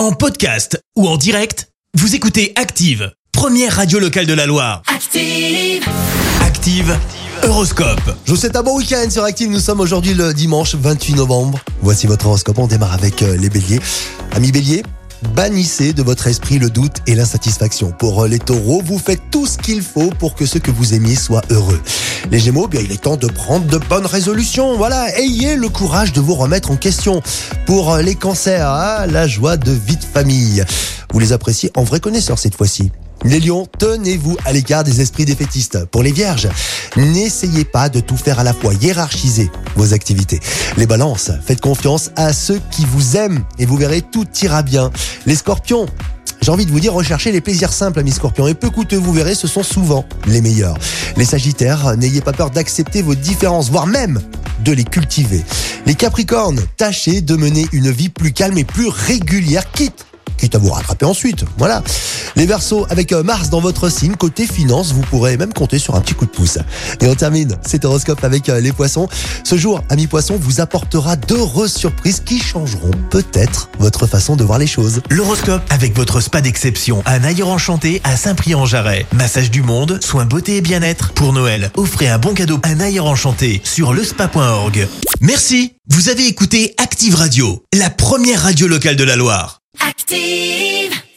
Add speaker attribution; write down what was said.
Speaker 1: En podcast ou en direct, vous écoutez Active, première radio locale de la Loire.
Speaker 2: Active.
Speaker 1: Active, Horoscope.
Speaker 3: Je vous souhaite un bon week-end sur Active. Nous sommes aujourd'hui le dimanche 28 novembre. Voici votre horoscope. On démarre avec euh, les béliers. Amis béliers, bannissez de votre esprit le doute et l'insatisfaction. Pour euh, les taureaux, vous faites tout ce qu'il faut pour que ceux que vous aimiez soient heureux. Les gémeaux, bien, il est temps de prendre de bonnes résolutions. Voilà, ayez le courage de vous remettre en question. Pour euh, les cancers, ah, la joie de vie de famille. Vous les appréciez en vrai connaisseur cette fois-ci. Les lions, tenez-vous à l'écart des esprits défaitistes. Pour les vierges, n'essayez pas de tout faire à la fois, hiérarchisez vos activités. Les balances, faites confiance à ceux qui vous aiment et vous verrez tout ira bien. Les scorpions, j'ai envie de vous dire, recherchez les plaisirs simples, amis scorpions, et peu coûteux, vous verrez, ce sont souvent les meilleurs. Les sagittaires, n'ayez pas peur d'accepter vos différences, voire même de les cultiver. Les capricornes, tâchez de mener une vie plus calme et plus régulière, quitte quitte à vous rattraper ensuite. Voilà. Les Verseaux, avec euh, Mars dans votre signe, côté finance, vous pourrez même compter sur un petit coup de pouce. Et on termine cet horoscope avec euh, les poissons. Ce jour, ami poisson, vous apportera d'heureuses surprises qui changeront peut-être votre façon de voir les choses.
Speaker 1: L'horoscope avec votre spa d'exception, un ailleurs enchanté à Saint-Prix-en-Jarret. Massage du monde, soins beauté et bien-être. Pour Noël, offrez un bon cadeau, un ailleurs enchanté sur lespa.org. Merci. Vous avez écouté Active Radio, la première radio locale de la Loire.
Speaker 2: Active.